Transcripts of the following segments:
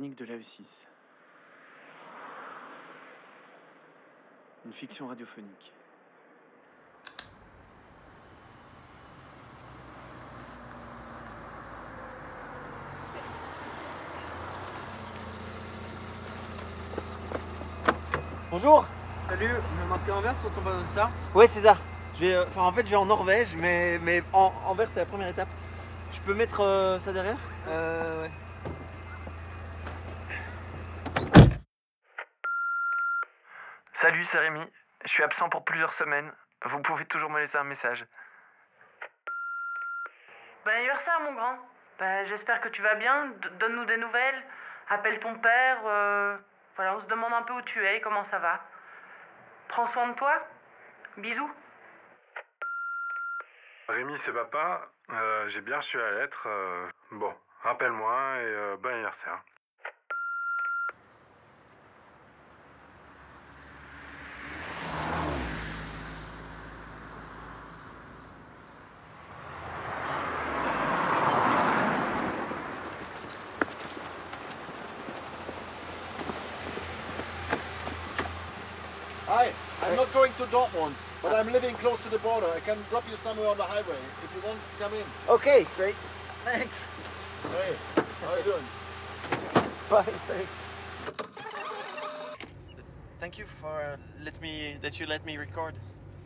chroniques de l'AE6. Une fiction radiophonique. Bonjour Salut, on a marqué Anvers sur ton panneau de ça Ouais, c'est ça. Je vais, euh, enfin, en fait, je vais en Norvège, mais, mais en, Anvers, c'est la première étape. Je peux mettre euh, ça derrière? Euh, ouais. Salut, c'est Rémi. Je suis absent pour plusieurs semaines. Vous pouvez toujours me laisser un message. Bon anniversaire, mon grand. Bah, J'espère que tu vas bien. D- Donne-nous des nouvelles. Appelle ton père. euh, Voilà, on se demande un peu où tu es, comment ça va. Prends soin de toi. Bisous. Rémi, c'est papa. Euh, J'ai bien reçu la lettre. euh, bon, rappelle-moi et euh, bon anniversaire. Not going to Dortmund, but I'm living close to the border. I can drop you somewhere on the highway if you want to come in. Ok, great. Thanks. Hey, how are you doing? Bye, thanks. Thank you for uh, let me that you let me record.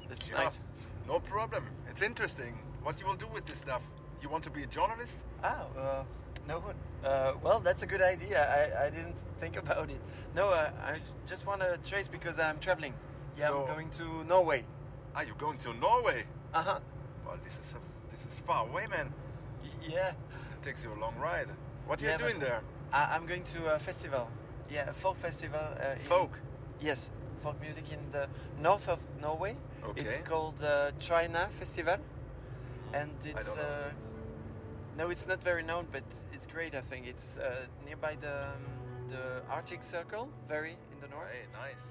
That's Yeah, nice. no problem. It's interesting. What you will do with this stuff? You want to be a journalist? Ah, uh, no. Uh, well, that's a good idea. I, I didn't think about it. No, uh, I just want to trace because I'm traveling. Yeah, So- I'm going to Norway. Are you going to Norway? Uh huh. Well, this is a, this is far away, man. Yeah. It takes you a long ride. What are Yeah, you doing there? I, I'm going to a festival. Yeah, a folk festival. Uh, in- Folk. Yes, folk music in the north of Norway. Okay. It's called uh, Trina Festival, and it's uh, no, it's not very known, but it's great. I think it's uh, nearby the um, the Arctic Circle, very in the north. Hey, nice.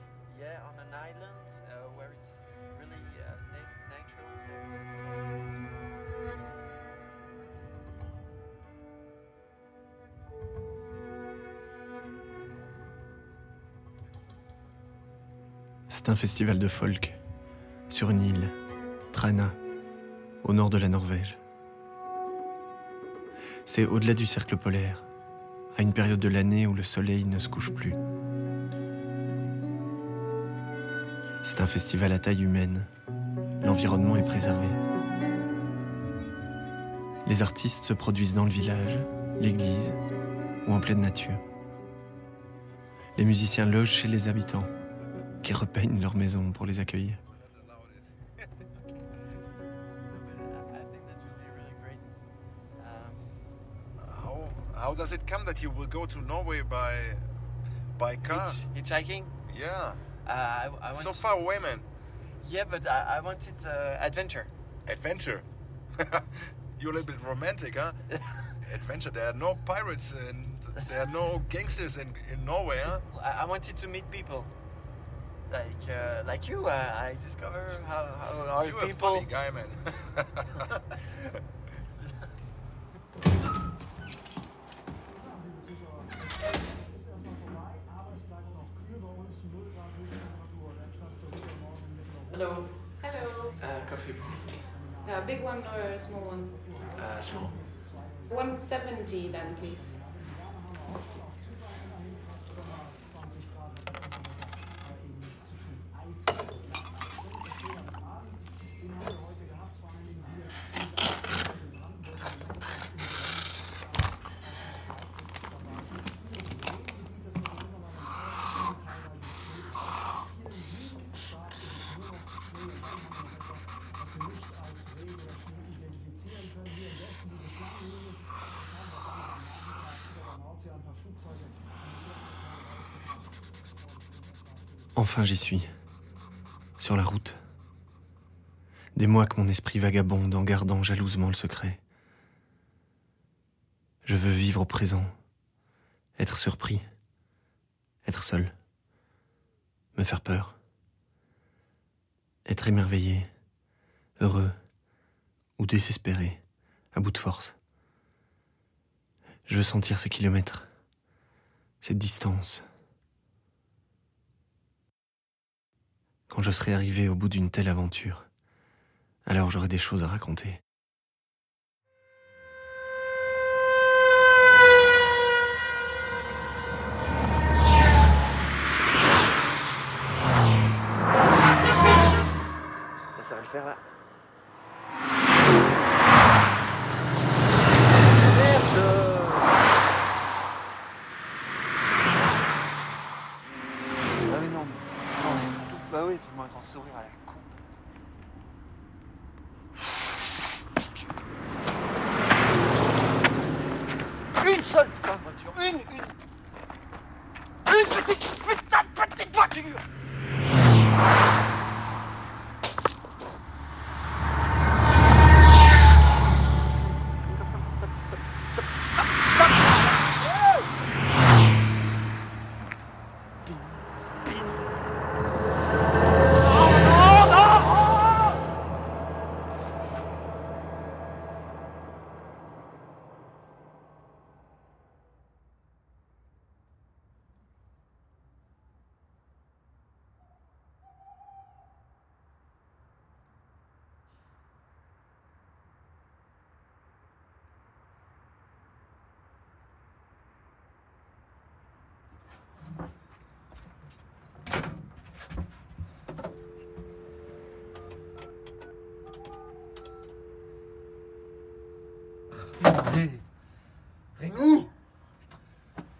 C'est un festival de folk sur une île, Trana, au nord de la Norvège. C'est au-delà du cercle polaire, à une période de l'année où le soleil ne se couche plus. C'est un festival à taille humaine. L'environnement est préservé. Les artistes se produisent dans le village, l'église ou en pleine nature. Les musiciens logent chez les habitants qui repeignent leur maison pour les accueillir. How how does it come that you will go to Norway by by car? hitch- hitchhiking? Yeah, Uh, I, I want so far away, man. Yeah, but I, I wanted uh, adventure. Adventure. You're a little bit romantic, huh? Adventure. There are no pirates and there are no gangsters in, in Norway, huh? I, I wanted to meet people. Like uh, like you, I, I discover how, how are You're a people. funny guy, man. Hello. Hello. Uh, coffee. A big one or a small one? Uh, small. 170 then, please. Enfin j'y suis, sur la route. Des mois que mon esprit vagabonde en gardant jalousement le secret. Je veux vivre au présent, être surpris, être seul, me faire peur, être émerveillé, heureux. Ou désespéré, à bout de force. Je veux sentir ces kilomètres, cette distance. Quand je serai arrivé au bout d'une telle aventure, alors j'aurai des choses à raconter. Ça va le faire là. Ah oui, non. non fais-moi un grand sourire à la con. Une seule putain de voiture. Une, une. Une petite putain de petite voiture Stop, stop, stop, stop, stop. Allez. Rémi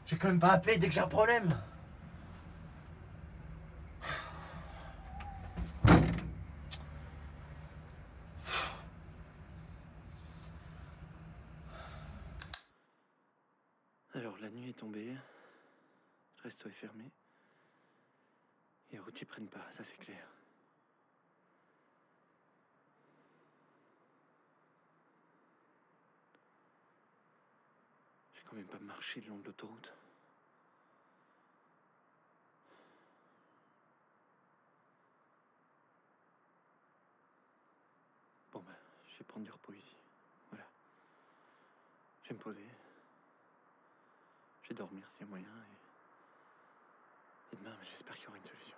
J'ai quand même pas appelé dès que j'ai un problème. Alors la nuit est tombée, le resto est fermé, et les routiers prennent pas, ça c'est clair. J'ai quand même pas marché le long de l'autoroute. Bon ben, je vais prendre du repos ici. Voilà. Je vais me poser. Je vais dormir s'il y a moyen. Et, et demain, j'espère qu'il y aura une solution.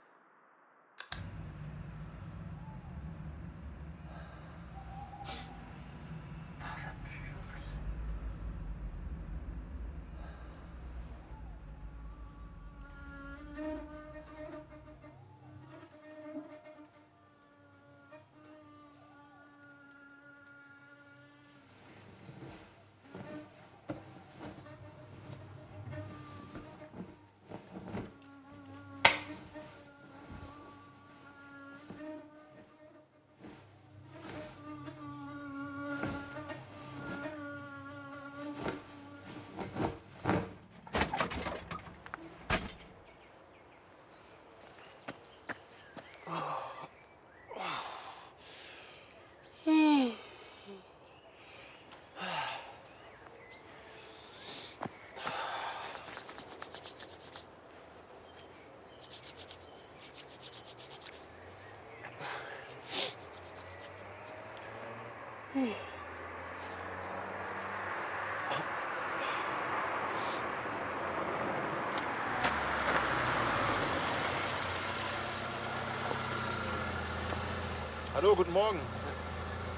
Hallo, guten Morgen.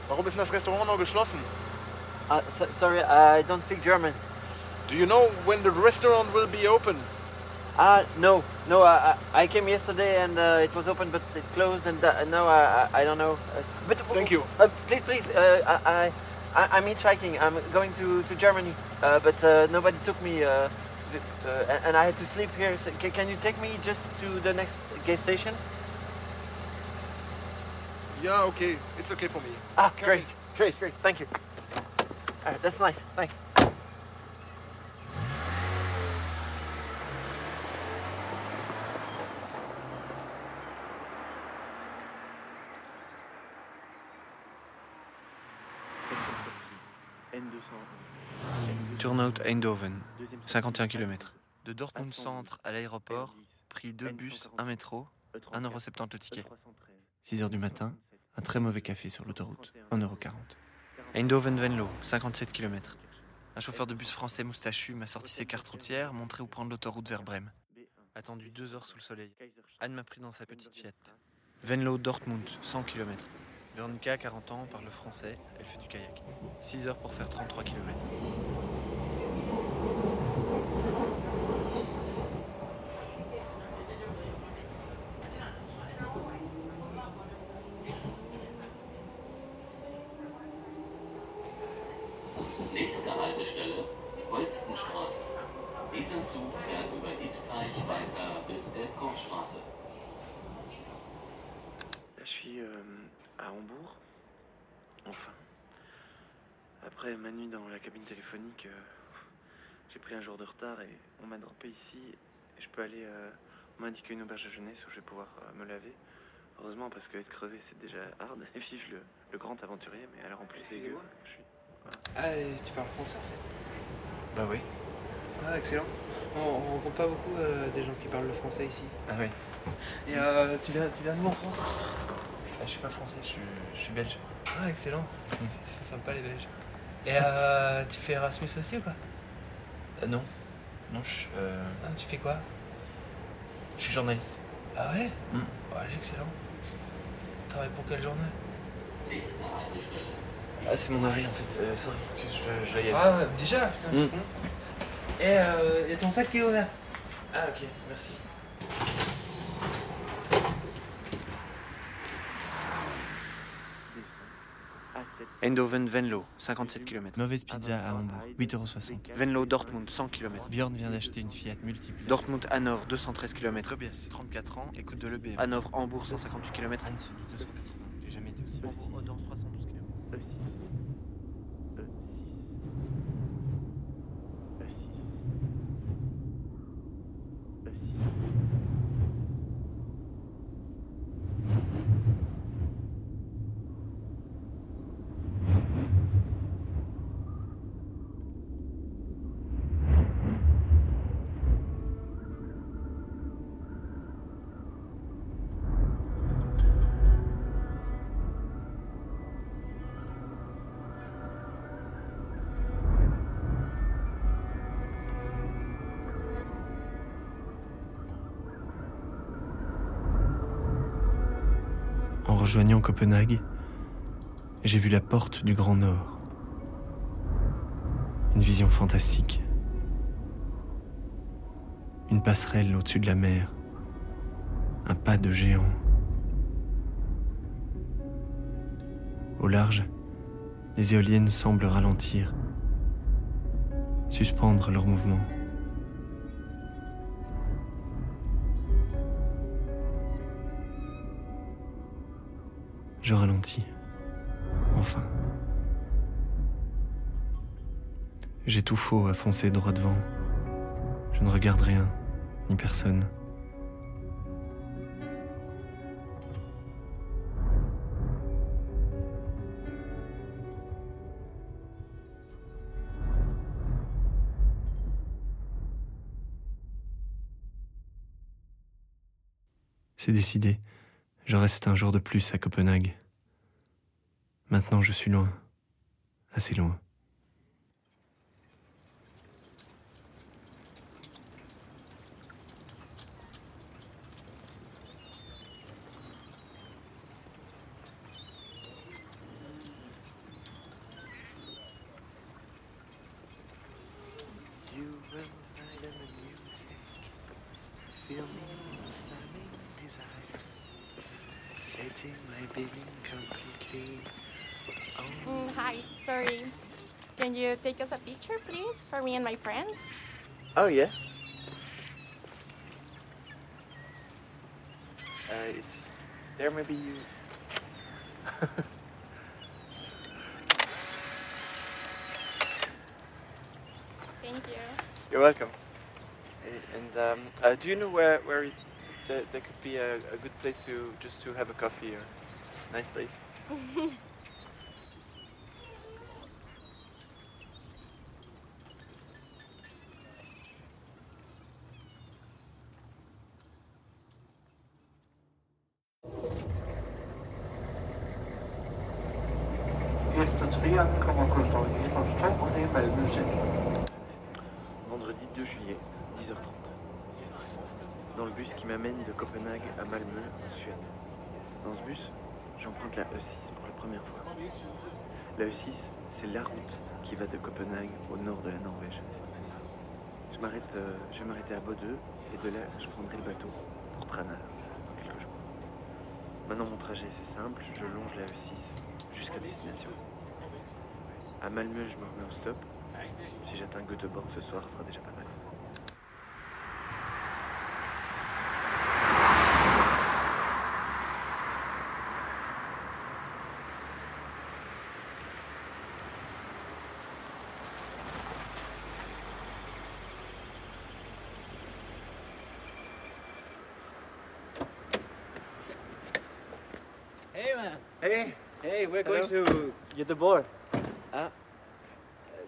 Warum ist denn das Restaurant noch geschlossen? Uh, so, sorry, I don't speak German. Do you know when the restaurant will be open? Ah, no, no. I, I came yesterday and uh, it was open, but it closed, and uh, no, I, I I don't know. Uh, but Thank you. Uh, please, please. Uh, I, I I- I'm hitchhiking. I'm going to to Germany, uh, but uh, nobody took me, uh, uh, and- and I had to sleep here. So can you take me just to the next gas station? Ja, okay. It's okay for me. Ah, Come great, great, great. Thank you. All right, that's nice. Thanks. Turnout Eindhoven, 51 km. De Dortmund Centre à l'aéroport, pris deux bus, un métro, 1,70€ le ticket. 6 h du matin, un très mauvais café sur l'autoroute, 1,40€. Eindhoven-Venlo, 57 km. Un chauffeur de bus français moustachu m'a sorti ses cartes routières, montré où prendre l'autoroute vers Brême. Attendu deux heures sous le soleil. Anne m'a pris dans sa petite Fiat. Venlo Dortmund, 100 km. Véronica, 40 ans, parle français, elle fait du kayak. 6 heures pour faire 33 km. Dieser Zug fährt über Diebsteich weiter bis Elbkochstraße. Là, je suis euh, à Hambourg. Enfin. Après ma nuit dans la cabine téléphonique, euh, j'ai pris un jour de retard et on m'a droppé ici. Et je peux aller. euh, on m'a indiqué une auberge de jeunesse où je vais pouvoir euh, me laver. Heureusement, parce que être crevé, c'est déjà hard. Et vive le, le grand aventurier, mais alors en plus, gueux, je suis. Ah, tu parles français en fait? Bah oui. Ah, excellent. On, on rencontre pas beaucoup euh, des gens qui parlent le français ici. Ah oui. Et euh, tu, viens, tu viens d'où en France? Ah, je suis pas français, je suis, je suis belge. Ah, excellent. C'est sympa les Belges. Et euh, tu fais Erasmus aussi ou pas? Euh, non. Non, je, suis, euh, Ah, Tu fais quoi? je suis journaliste. Ah ouais? Mm. Oh, allez, excellent. Tu travailles pour quel journal? Ah, c'est mon arrêt en fait. Euh, sorry, je, je, je dois y aller. Ah ouais, déjà? Putain, c'est Mm. Et, euh, et ton sac qui est ouvert. Ah ok, merci. Eindhoven Venlo, 57 km. Mauvaise pizza à Hambourg, 8,60€. Venlo Dortmund, 100 km. Bjorn vient d'acheter une Fiat multiple. Dortmund Hanovre, 213 km. Tobias, 34 ans, écoute de l'EBM. Hanovre Hambourg, 158 km. Anne, 280. J'ai jamais été aussi. Hambourg, 300 rejoignant Copenhague, j'ai vu la porte du Grand Nord. Une vision fantastique. Une passerelle au-dessus de la mer. Un pas de géant. Au large, les éoliennes semblent ralentir, suspendre leur mouvement. Je ralentis. Enfin. J'ai tout faux à foncer droit devant. Je ne regarde rien, ni personne. C'est décidé. Je reste un jour de plus à Copenhague. Maintenant, je suis loin. Assez loin. For me and my friends? Oh yeah. Uh, is there maybe you? Thank you. You're welcome. And um, uh, do you know where where it, there, there could be a, a good place to just to have a coffee or nice place? de Copenhague à Malmö, en Suède. Dans ce bus, j'emprunte la E6 pour la première fois. La E6, c'est la route qui va de Copenhague au nord de la Norvège. Je m'arrête, euh, je vais m'arrêter à Bodø et de là, je prendrai le bateau pour Trana. Maintenant, mon trajet, c'est simple, je longe la E6 jusqu'à destination. À Malmö, je me remets au stop. Si j'atteins Göteborg ce soir, ce sera déjà pas mal. Hey. Hey, we're Hello. going to Göteborg. Ah.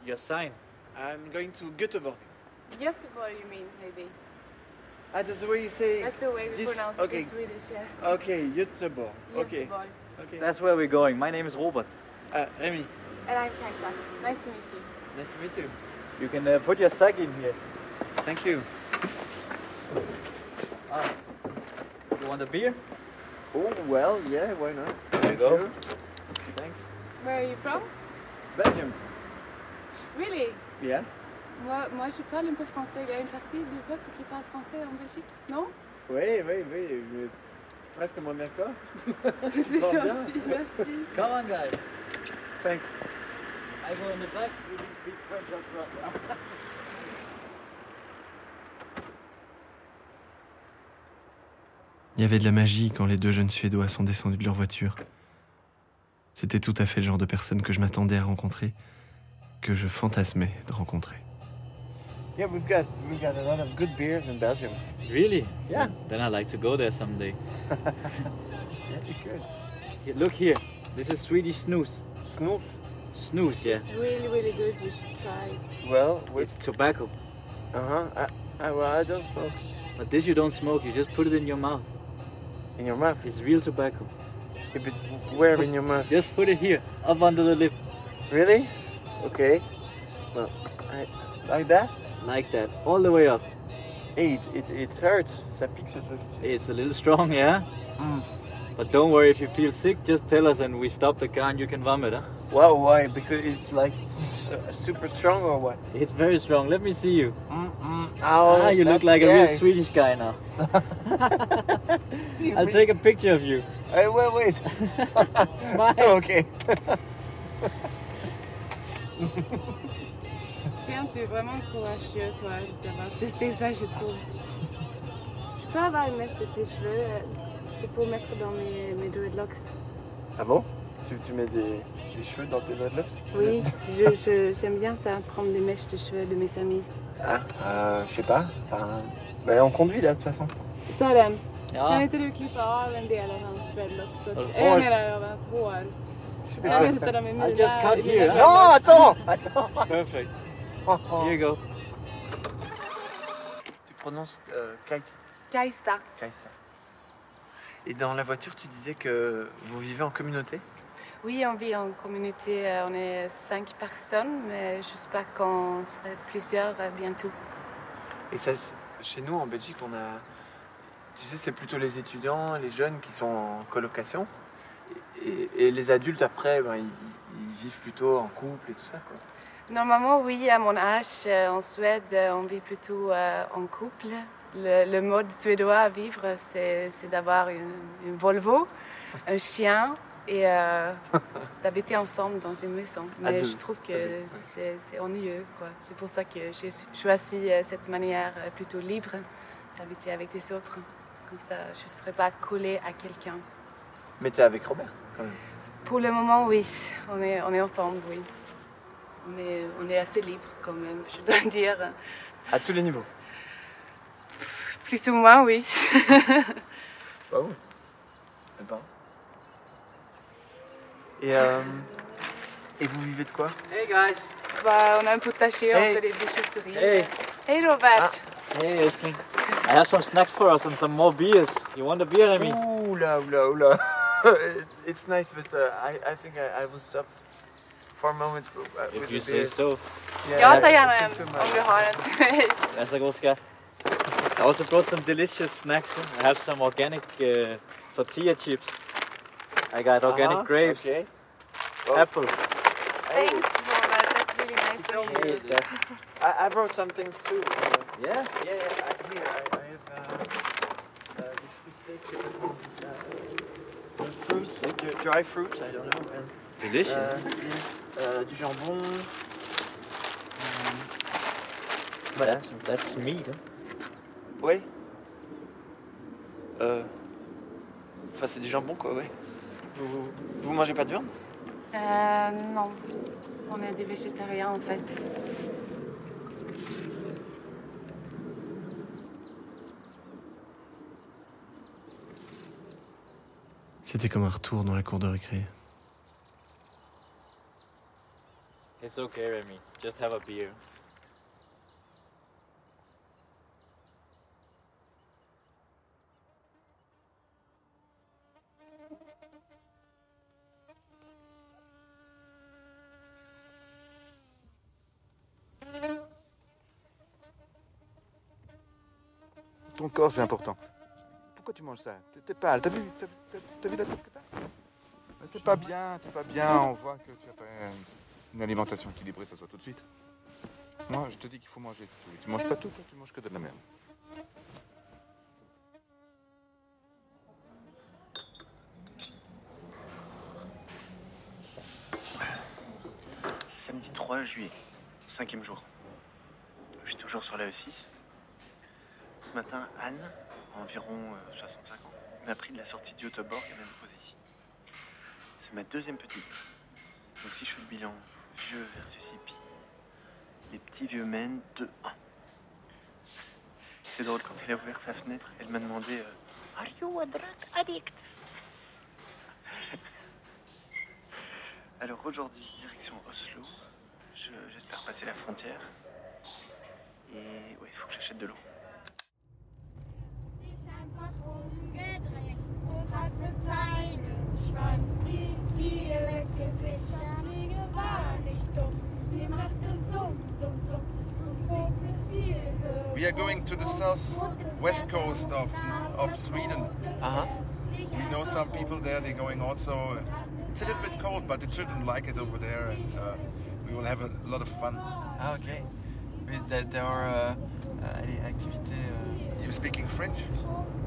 Your sign. I'm going to Göteborg. Göteborg, you mean, maybe? Ah, that's the way you say That's the way we this- pronounce okay. it in Swedish, yes. Okay, Göteborg. Okay. Göteborg. okay. That's where we're going. My name is Robert. Uh, Remy, And I'm Kaisa. Nice to meet you. nice to meet you. You can uh, put your sack in here. Thank you. Ah. You want a beer? Oh, well, yeah, why not? There you go. Thanks. Where are you from? Belgium. Really? Yeah. Moi, moi, je parle un peu français. Il y a une partie du peuple qui parle français en Belgique, non? Oui, oui, oui. mais Presque moins bien que toi. C'est gentil, merci. Come on, guys. Thanks. I go in the back. We can speak French up front. Il y avait de la magie quand les deux jeunes Suédois sont descendus de leur voiture. C'était tout à fait le genre de personne que je m'attendais à rencontrer, que je fantasmais de rencontrer. Yeah, we've got we've got a lot of good beers in Belgium. Really? Yeah. Then I'd like to go there someday. Yeah, you could. Look here. This is Swedish snus. Snus? Snus, yeah. It's really, really good. You should try. Well, It's tobacco. Uh huh. I, I, well, I don't smoke. But this you don't smoke. You just put it in your mouth. In your mouth? It's real tobacco. If but where in your mouth? Just put it here, up under the lip. Really? Okay. Well, I, like that? Like that, all the way up. Hey, it, it, it hurts. Ça pique ce truc. It's a little strong, yeah? Mm. But don't worry, if you feel sick, just tell us and we stop the car and you can vomit, huh? Wow, why? Because it's like super strong or what? It's very strong. Let me see you. Mm-mm. ah, you look that's- like a real it's- Swedish guy now. I'll take a picture of you. Hey, wait, wait. Smile. okay. Tiens, tu es vraiment courageux, toi, d'avoir testé ça, je trouve. Je peux avoir une mèche de tes cheveux. C'est pour mettre dans mes, mes dreadlocks. Ah bon? Tu, tu mets des, des cheveux dans tes dreadlocks Oui, je- je- j'aime bien ça, prendre des mèches de cheveux de mes amis. Ah, euh, je sais pas. Enfin, ben, on conduit là de toute façon. Sören, Ja. kan inte du klippa av en del av hans dreadlocks? Så att, jag menar av hans hår. Jag vet inte, de är mina. I'll just cut here. dreadlocks. Non, attends Attends Perfect. Here you go. Tu prononces euh, Kaisa. Kaisa. Kaisa. Et dans la voiture, tu disais que vous vivez en communauté? Oui, on vit en communauté, euh, on est cinq personnes, mais j'espère qu'on serait plusieurs euh, bientôt. Et ça, chez nous, en Belgique, on a. Tu sais, c'est plutôt les étudiants, les jeunes qui sont en colocation. Et, et les adultes, après, ben, ils, ils vivent plutôt en couple et tout ça, quoi. Normalement, oui, à mon âge, euh, en Suède, on vit plutôt euh, en couple. Le, le mode suédois à vivre, c'est d'avoir une, une Volvo, un chien et euh, d'habiter ensemble dans une maison. Mais je trouve que c'est ennuyeux. C'est pour ça que j'ai choisi euh, cette manière euh, plutôt libre d'habiter avec des autres. Comme ça, je ne serai pas collée à quelqu'un. Mais t'es avec Robert, quand même. Pour le moment, oui. On est, on est ensemble, oui. On est, on est assez libre quand même, je dois dire. À tous les niveaux. Plus ou moins, oui. Bah oui. Eh ben. Et, euh, et vous vivez de quoi? Hey guys. Bah, on a un potager, on Hey. fait des bijouteries. Hey. Hey Robert. Hey, Eskin. I have some snacks for us and some more beers. You want a beer, Remy? Oula, oula, oula. It's nice, but uh, I, I think I, I will stop for a moment for, uh, If with you the say beers. so. Ja, ta gärna en too om much. du har en till mig. Varsågod Oskar. I also brought some delicious snacks. I have some organic uh, tortilla chips. I got organic Uh-huh, grapes, okay. apples. Thanks, Robert. That's really nice of you. Yes, yes. I, I brought some things too. Uh, Yeah. yeah, yeah. I, here, I, I have uh, uh, the fruit shake, uh, fruits, like the dry fruits. I don't know. And, Delicious. uh, yes, uh, du jambon. Um, voilà. some- That's meat. Huh? Oui. Euh. Enfin, c'est du jambon, quoi, ouais. Vous, vous, vous mangez pas de viande? Euh, non, on est des végétariens en fait. C'était comme un retour dans la cour de récré. It's okay, Remy. Just have a beer. Corps, c'est important. Pourquoi tu manges ça? T'es- pâle, t'as vu, vu la tête que t'as? T'es pas bien, t'es pas bien, on voit que tu as pas une- une alimentation équilibrée, ça soit tout de suite. Moi, je te dis qu'il faut manger tout. Tu manges pas tout, tu manges que de la merde. Samedi 3 juillet, cinquième jour. Je suis toujours sur la E6. Ce matin, Anne, environ euh, 65 ans, m'a et posé ici. C'est ma deuxième petite. Donc si je fais le bilan vieux versus hippie, les petits vieux mènent 2-1. C'est drôle, quand elle a ouvert sa fenêtre, elle m'a demandé euh, Are you a drug addict? Alors aujourd'hui, direction Oslo. Je- J'espère passer la frontière. Et ouais, il faut que j'achète de l'eau. Umgedreht und hat mit seinem Schwanz die Fliege weggefegt. Die Fliege war nicht dumm, sie machte Summ, Summ, Summ und flog mit viel Geruch. We are going to the south-west coast of, of Sweden. Uh-huh. We know some people there, they're going also. It's a little bit cold, but the children like it over there, and uh, we will have a lot of fun. Ah, ok. Mais there, are uh, uh, activités. euh, You speaking French?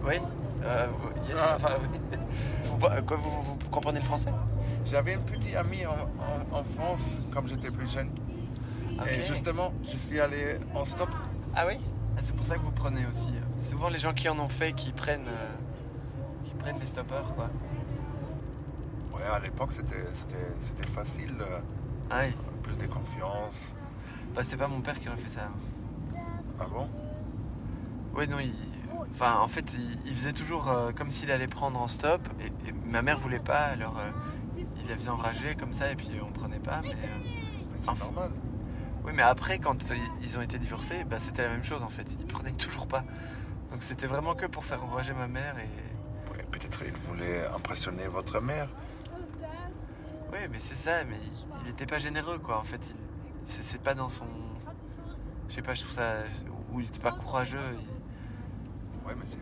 Oui. Euh, yes, Ah. enfin, vous, comprenez le français? J'avais une petite amie en, en- en France quand j'étais plus jeune. Et Ok. justement, je suis allé en stop. Ah oui? Ah, C'est pour ça que vous prenez aussi. euh, C'est souvent les gens qui en ont fait qui prennent, euh, qui prennent les stoppers, quoi. Ouais, à l'époque, c'était, facile. Ah oui. Plus de confiance. Bah, c'est pas mon père qui aurait fait ça. Ah bon? Oui, non, il... Enfin, en fait, il, il faisait toujours euh, comme s'il allait prendre en stop. Et, et ma mère voulait pas, alors euh, il la faisait enrager comme ça, et puis on prenait pas. Mais, euh, c'est normal. Oui, mais après, quand ils ont été divorcés, bah, c'était la même chose en fait. Ils prenaient toujours pas. Donc c'était vraiment que pour faire enrager ma mère et. Ouais, Peut-être il voulait impressionner votre mère. Oui, mais c'est ça, mais il, il était pas généreux quoi. En fait, il- c'est pas dans son. Je sais pas, je trouve ça. Ou il était pas courageux. il- Ouais, mais c'est.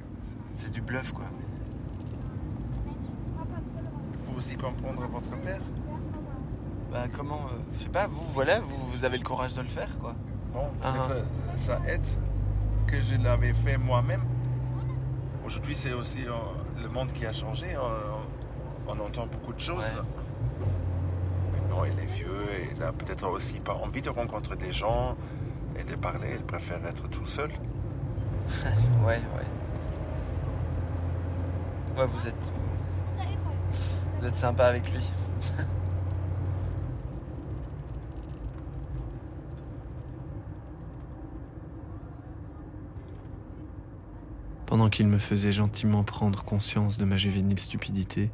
C'est du bluff quoi. Il faut aussi comprendre votre père. Bah comment. euh, je sais pas, vous voilà, vous, vous avez le courage de le faire quoi. Bon, Ah, peut-être euh, ça aide que je l'avais fait moi-même. Aujourd'hui, c'est aussi euh, le monde qui a changé. On, on entend beaucoup de choses. Maintenant, il est vieux il a peut-être aussi pas envie de rencontrer des gens et de parler. Il préfère être tout seul. Ouais, ouais. Ouais, vous êtes. Vous êtes sympa avec lui. Pendant qu'il me faisait gentiment prendre conscience de ma juvénile stupidité,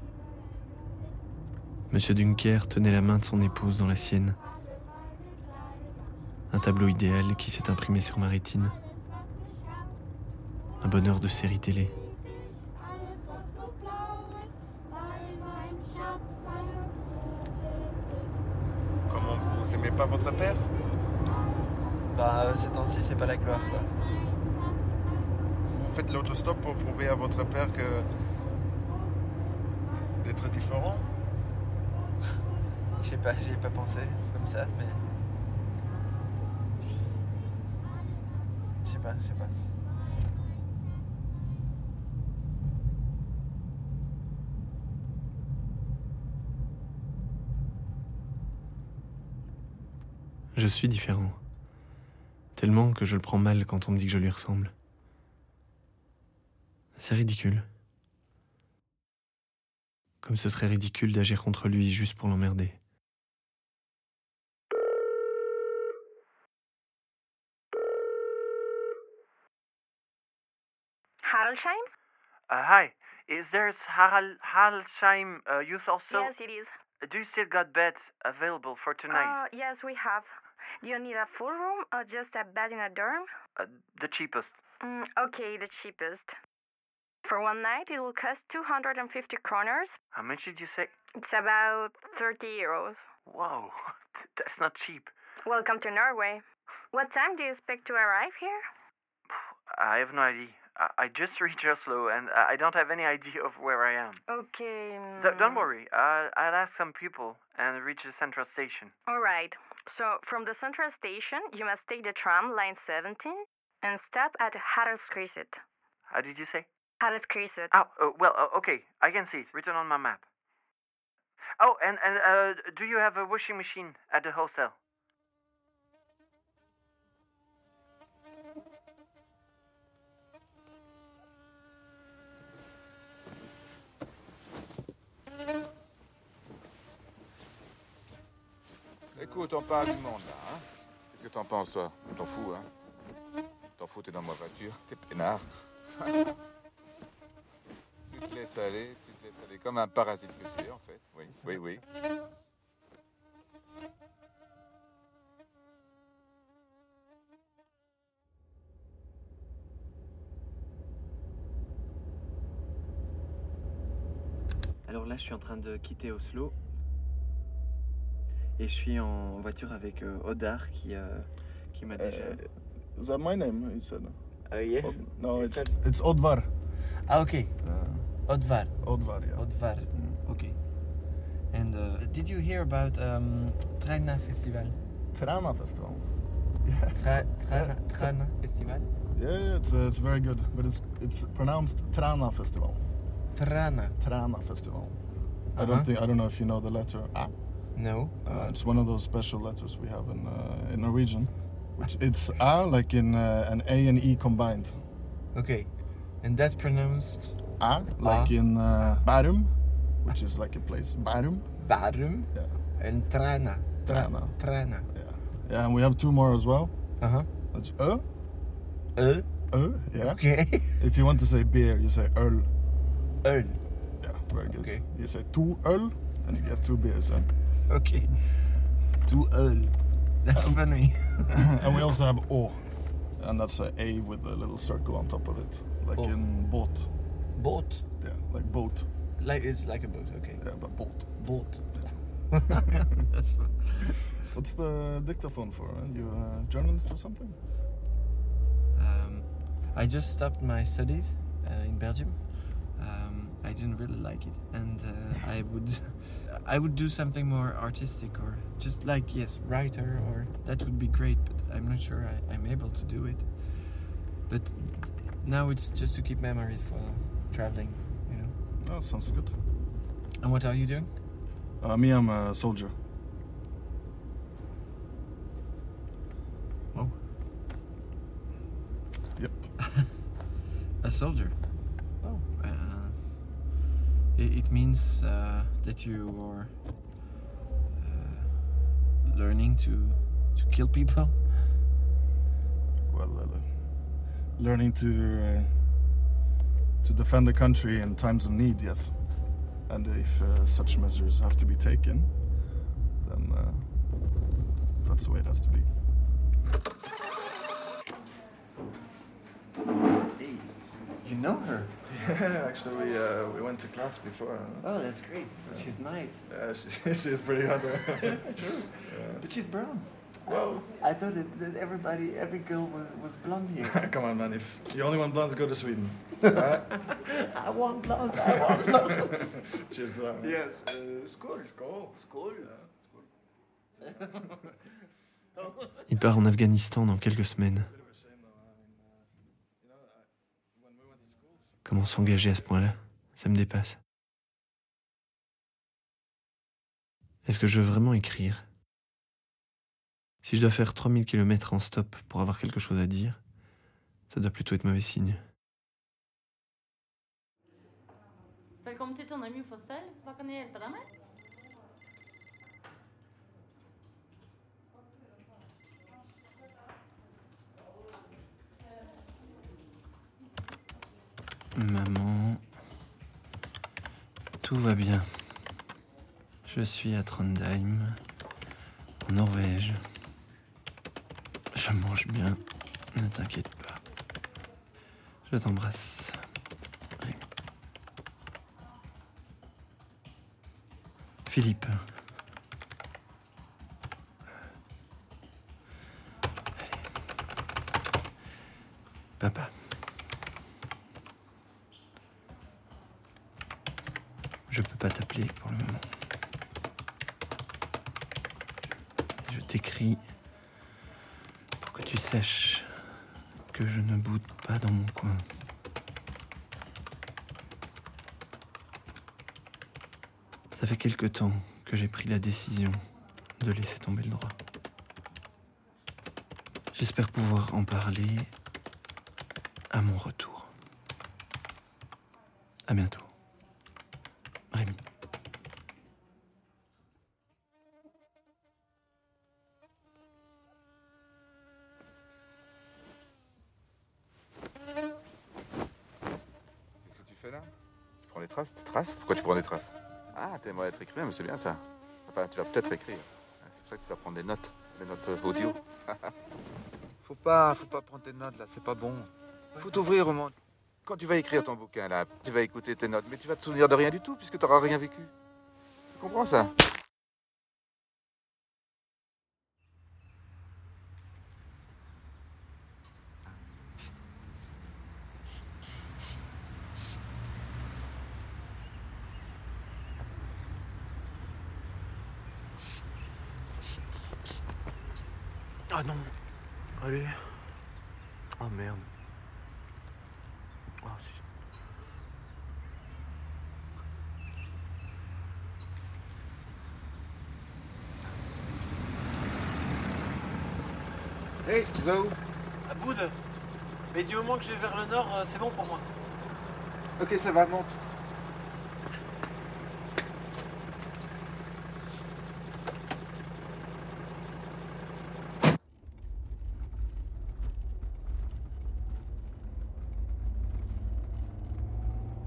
Monsieur Dunker tenait la main de son épouse dans la sienne. Un tableau idéal qui s'est imprimé sur ma rétine. Un bonheur de série télé. Comment Vous aimez pas votre père? Bah, euh, ces temps-ci, c'est pas la gloire, quoi. Vous faites l'autostop pour prouver à votre père que d'être différent? Je sais pas, j'y ai pas pensé comme ça, mais. Je sais pas, je sais pas. Je suis différent. Tellement que je le prends mal quand on me dit que je lui ressemble. C'est ridicule. Comme ce serait ridicule d'agir contre lui juste pour l'emmerder. Haraldsheim? Uh, hi, is there Harald Haraldsheim uh, youth also? Yes, it is. Do you still got beds available for tonight? Uh, yes, we have. Do you need a full room or just a bed in a dorm? Uh, the cheapest. Mm, okay, the cheapest. For one night, it will cost 250 kroners. How much did you say? It's about 30 euros. Whoa, that's not cheap. Welcome to Norway. What time do you expect to arrive here? I have no idea. I I just reached Oslo and I don't have any idea of where I am. Okay. D- don't mm, worry, uh, I'll ask some people and reach the central station. All right. So, from the central station, you must take the tram line 17 and stop at Haraldskriset. How did you say? Haraldskriset. Oh, uh, well, uh, okay, I can see it written on my map. Oh, and and uh, do you have a washing machine at the hostel? Écoute, on parle du monde là, hein Qu'est-ce que t'en penses, toi? T'en fous, hein T'en fous, t'es dans ma voiture, t'es peinard. tu te laisses aller, tu te laisses aller comme un parasite que tu es, en fait. Oui, oui, oui. Alors là, je suis en train de quitter Oslo. Et je suis en voiture avec euh, Odar qui, euh, qui m'a déjà. Is that my name? You said. Oh, yeah? No, it's, it's Odvar. Ah, okay. Uh, Odvar. Odvar, yeah. Odvar. Okay. And uh, did you hear about um, Trana Festival? Trana Festival. Tra Trana, Trana Festival? Yeah, yeah, it's uh, it's very good, but it's it's pronounced Trana Festival. Trana. Trana Festival. I Uh-huh. don't think I don't know if you know the letter A. No. Uh, it's one of those special letters we have in uh, in Norwegian. Which it's A like in uh, an A and E combined. Okay. And that's pronounced A like A. in uh, Bærum, which is like a place. Bærum. Bærum. Yeah. and Trana. Tra- Trana. Trana. Yeah, Yeah, and we have two more as well. Uh huh. That's Ö. Ö. Ö. Yeah. Okay. if you want to say beer, you say öl. Öl. Yeah, very good. Okay. You say two öl, and you get two beers. Huh? Okay. Two öl. That's funny. and we also have O, and that's a A with a little circle on top of it, like O. in boat. Boat. Yeah, like boat. Like it's like a boat. Okay. Yeah, but boat. Boat. That's fun. What's the dictaphone for? Huh? You a journalist or something? Um, I just stopped my studies uh, in Belgium. I didn't really like it, and uh, I would, I would do something more artistic or just like yes, writer or that would be great. But I'm not sure I, I'm able to do it. But now it's just to keep memories for traveling, you know. Oh, sounds good. And what are you doing? Uh, me, I'm a soldier. Oh. Yep. A soldier. It, it means uh, that you are uh, learning to to kill people. Well, uh, learning to uh, to defend the country in times of need, yes. And if uh, such measures have to be taken, then uh, that's the way it has to be. Hey, you know her? Yeah, actually, we uh, we went to class before. Oh, that's great. She's nice. Yeah, she, she's pretty hot. True. But she's brown. Whoa. I thought that, that everybody, every girl was, was blonde here. Come on, man. If you only want blondes, go to Sweden. I want blondes, I want blondes. Cheers to that. man. Yes, uh, skål. Skål. Skål. Il part en Afghanistan dans quelques semaines. Comment s'engager à ce point-là? Ça me dépasse. Est-ce que je veux vraiment écrire? Si je dois faire 3000 km en stop pour avoir quelque chose à dire, ça doit plutôt être mauvais signe. Maman, tout va bien. Je suis à Trondheim, en Norvège. Je mange bien, ne t'inquiète pas. Je t'embrasse. Philippe. Allez. Papa. Je peux pas t'appeler pour le moment. Je t'écris que je ne boude pas dans mon coin. Ça fait quelque temps que j'ai pris la décision de laisser tomber le droit. J'espère pouvoir en parler à mon retour. À bientôt. Rémi. Qu'est-ce que tu fais là Des Des Pourquoi tu prends des traces? Ah, t'aimerais être écrivain, mais c'est bien ça. Enfin, tu vas peut-être écrire. C'est pour ça que tu vas prendre des notes, des notes euh, audio. faut pas, faut pas prendre tes notes là, c'est pas bon. Faut t'ouvrir au monde. Quand tu vas écrire ton bouquin là, tu vas écouter tes notes, mais tu vas te souvenir de rien du tout puisque tu n'auras rien vécu. Tu comprends ça Ah non. Allez. Oh merde. Oh, si. Vas où À Boude. Mais du moment que je vais vers le nord, euh, c'est bon pour moi. Ok, ça va, monte.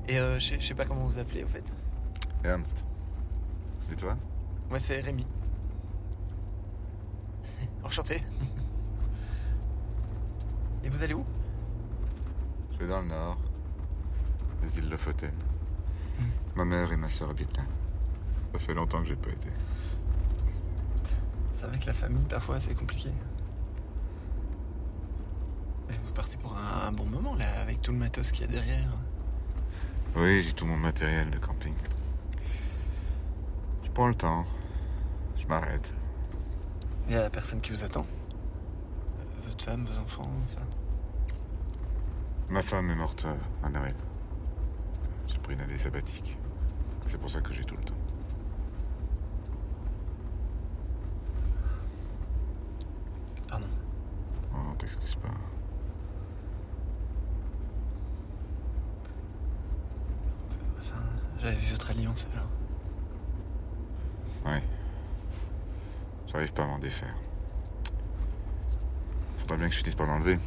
Et euh, je sais- je sais pas comment vous appelez, au fait. Ernst. Et toi? Moi, c'est Rémi. Enchanté. Et vous allez où? Je vais dans le nord, les îles Lofoten. Ma mère et ma sœur habitent là. Ça fait longtemps que j'ai pas été. C'est avec la famille, parfois, c'est compliqué. Mais vous partez pour un, un bon moment, là, avec tout le matos qu'il y a derrière. Oui, j'ai tout mon matériel de camping. Je prends le temps. Je m'arrête. Il y a personne qui vous attend. Euh, femme, vos enfants, enfin. Ma femme est morte euh, à Noël. J'ai pris une année sabbatique. C'est pour ça que j'ai tout le temps. Pardon. Oh, non, t'excuse pas. Enfin, j'avais vu votre alliance, alors. Ouais. J'arrive pas à m'en défaire. Faudrait bien que je finisse par l'enlever.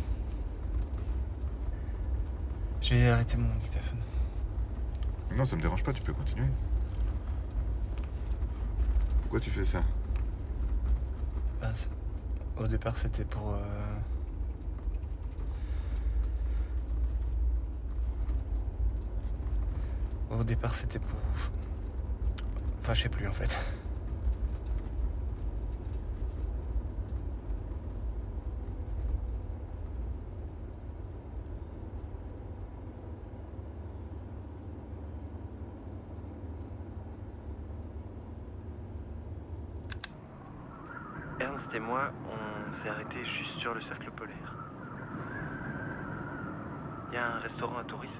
Je vais arrêter mon dictaphone. Non, ça me dérange pas, tu peux continuer. Pourquoi tu fais ça? Ben, au départ, c'était pour. euh, Au départ, c'était pour. Enfin, je sais plus en fait. Ernst et moi, on s'est arrêtés juste sur le cercle polaire. Il y a un restaurant à touristes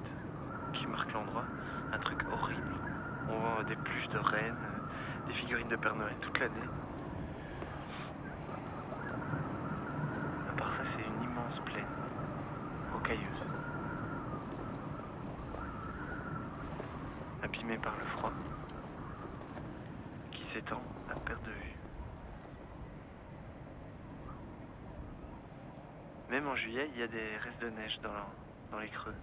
qui marque l'endroit, un truc horrible. On vend des pluches de rennes, des figurines de Père Noël toute l'année. À part ça, c'est une immense plaine, rocailleuse. Abîmée par le froid, qui s'étend à perte de vue. Même en juillet, il y a des restes de neige dans, les creux.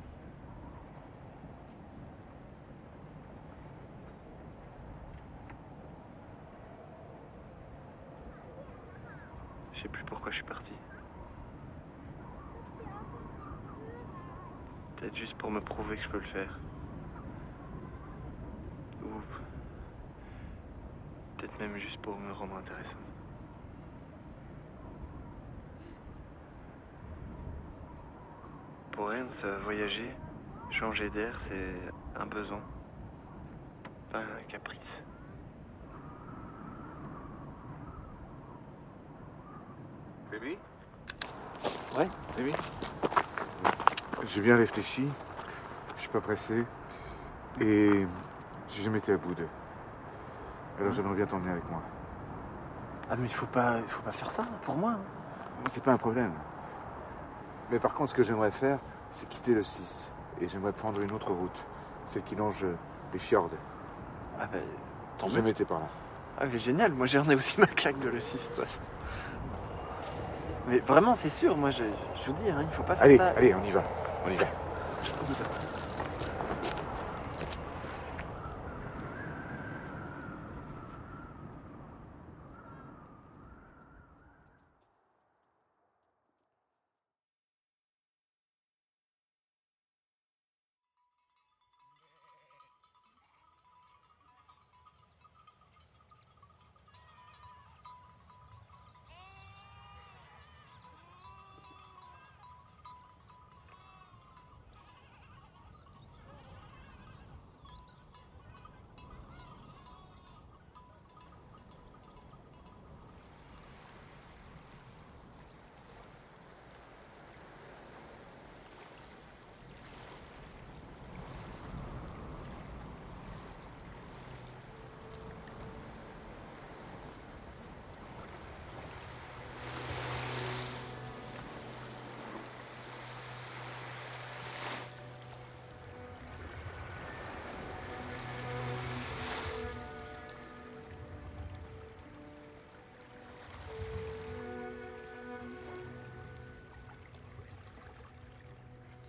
Je sais plus pourquoi je suis parti. Peut-être juste pour me prouver que je peux le faire. Ou peut-être même juste pour me rendre intéressant. Pour Ernst, voyager, changer d'air, c'est un besoin, pas un caprice. Baby? Ouais Baby J'ai bien réfléchi, je suis pas pressé, et j'ai jamais été à bout. Alors j'aimerais bien t'emmener avec moi. Ah, mais il faut pas, il faut pas faire ça pour moi. C'est pas un problème. Mais par contre, ce que j'aimerais faire, c'est quitter le 6. Et j'aimerais prendre une autre route, celle qui longe les fjords. Ah, ben, tant mieux. jamais été par là. Ah, mais génial, moi j'en ai aussi ma claque de le 6 de toute façon. Mais vraiment, c'est sûr, moi je, je vous dis, hein, il faut pas faire Allez, ça. allez, on y va. On y va.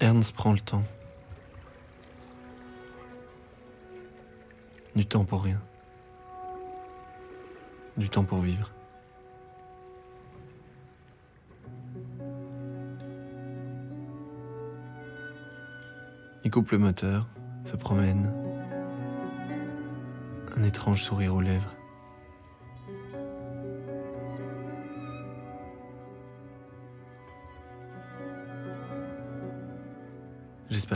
Ernst prend le temps. Du temps pour rien. Du temps pour vivre. Il coupe le moteur, se promène. Un étrange sourire aux lèvres.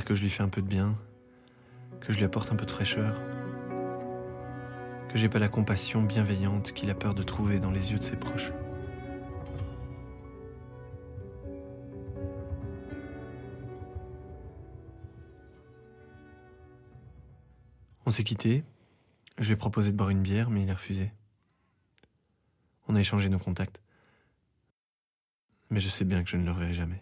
Que je lui fais un peu de bien, que je lui apporte un peu de fraîcheur, que j'ai pas la compassion bienveillante qu'il a peur de trouver dans les yeux de ses proches. On s'est quitté. Je lui ai proposé de boire une bière, mais il a refusé. On a échangé nos contacts. Mais je sais bien que je ne le reverrai jamais.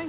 Ai.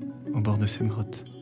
de Semrot.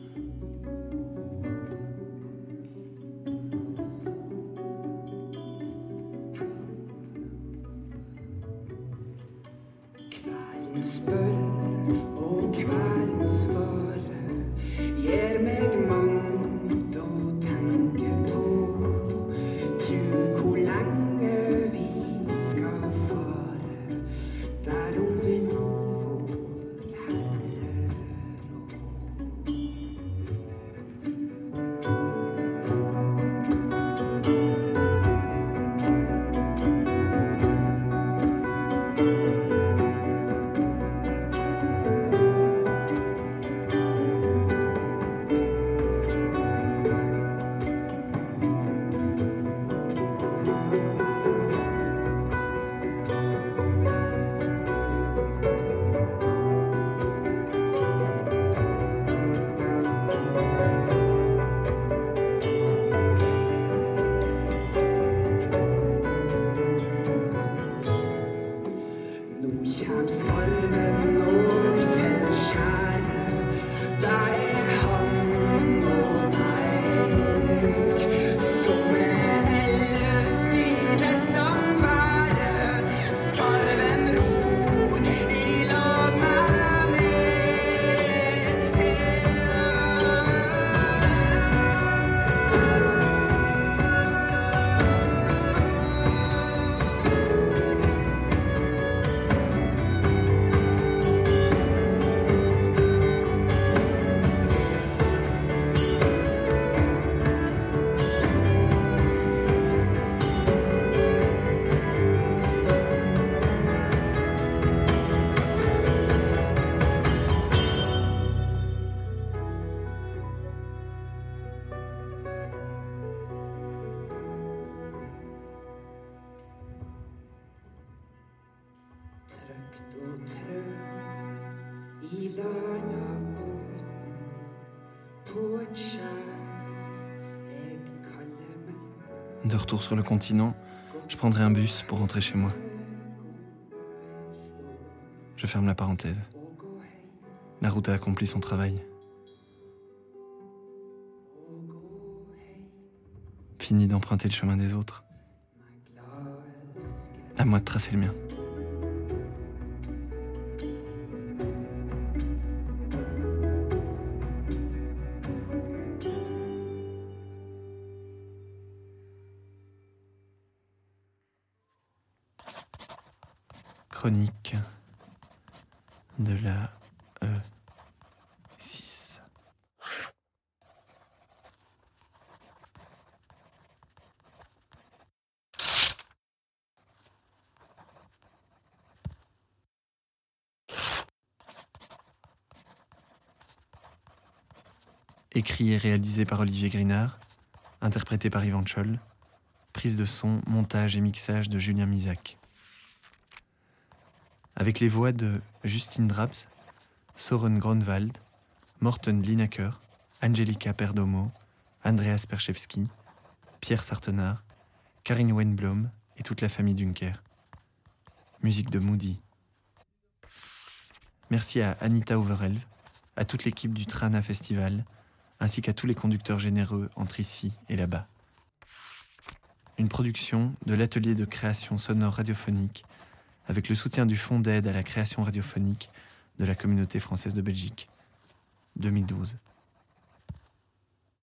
Sur le continent, je prendrai un bus pour rentrer chez moi. Je ferme la parenthèse. La route a accompli son travail. Fini d'emprunter le chemin des autres. À moi de tracer le mien. Et réalisé par Olivier Grinard, interprété par Yvan Scholl, prise de son, montage et mixage de Julien Misac. Avec les voix de Justine Drabs, Soren Gronwald, Morten Linaker, Angelika Perdomo, Andreas Perchevski, Pierre Sartenard, Karine Wenblom et toute la famille Dunker. Musique de Moody. Merci à Anita Overelv, à toute l'équipe du Trana Festival, ainsi qu'à tous les conducteurs généreux entre ici et là-bas. Une production de l'atelier de création sonore radiophonique avec le soutien du Fonds d'aide à la création radiophonique de la communauté française de Belgique. 2012.